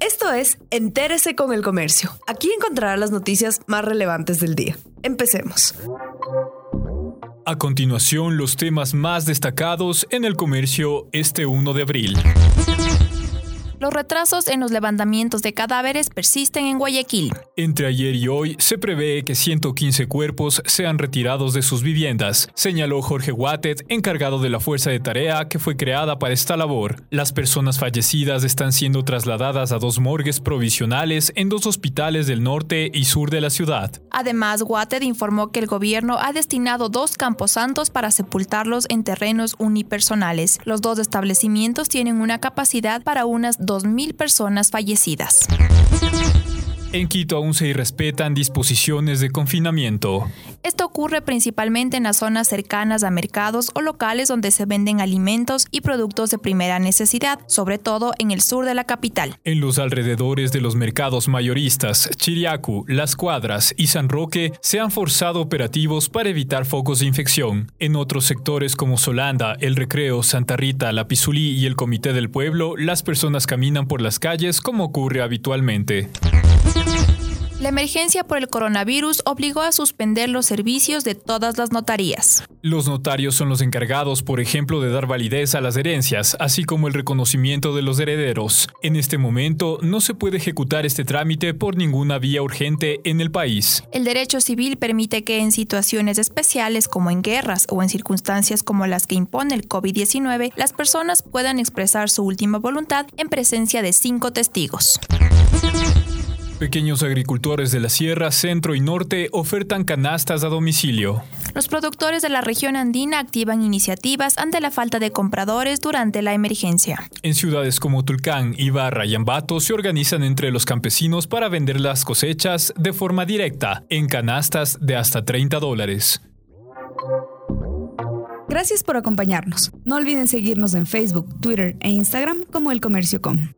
Esto es Entérese con el Comercio. Aquí encontrará las noticias más relevantes del día. Empecemos. A continuación, los temas más destacados en el comercio este 1 de abril. Los retrasos en los levantamientos de cadáveres persisten en Guayaquil. Entre ayer y hoy se prevé que 115 cuerpos sean retirados de sus viviendas, señaló Jorge Wattet, encargado de la fuerza de tarea que fue creada para esta labor. Las personas fallecidas están siendo trasladadas a dos morgues provisionales en dos hospitales del norte y sur de la ciudad. Además, Wattet informó que el gobierno ha destinado dos camposantos para sepultarlos en terrenos unipersonales. Los dos establecimientos tienen una capacidad para unas 2.000 personas fallecidas. En Quito aún se irrespetan disposiciones de confinamiento. Esto ocurre principalmente en las zonas cercanas a mercados o locales donde se venden alimentos y productos de primera necesidad, sobre todo en el sur de la capital. En los alrededores de los mercados mayoristas, Chiriacu, Las Cuadras y San Roque se han forzado operativos para evitar focos de infección. En otros sectores como Solanda, El Recreo, Santa Rita, La Pizulí y el Comité del Pueblo, las personas caminan por las calles como ocurre habitualmente. La emergencia por el coronavirus obligó a suspender los servicios de todas las notarías. Los notarios son los encargados, por ejemplo, de dar validez a las herencias, así como el reconocimiento de los herederos. En este momento no se puede ejecutar este trámite por ninguna vía urgente en el país. El derecho civil permite que en situaciones especiales como en guerras o en circunstancias como las que impone el COVID-19, las personas puedan expresar su última voluntad en presencia de cinco testigos. Pequeños agricultores de la Sierra, Centro y Norte ofertan canastas a domicilio. Los productores de la región andina activan iniciativas ante la falta de compradores durante la emergencia. En ciudades como Tulcán, Ibarra y Ambato se organizan entre los campesinos para vender las cosechas de forma directa, en canastas de hasta 30 dólares. Gracias por acompañarnos. No olviden seguirnos en Facebook, Twitter e Instagram como El Comercio Com.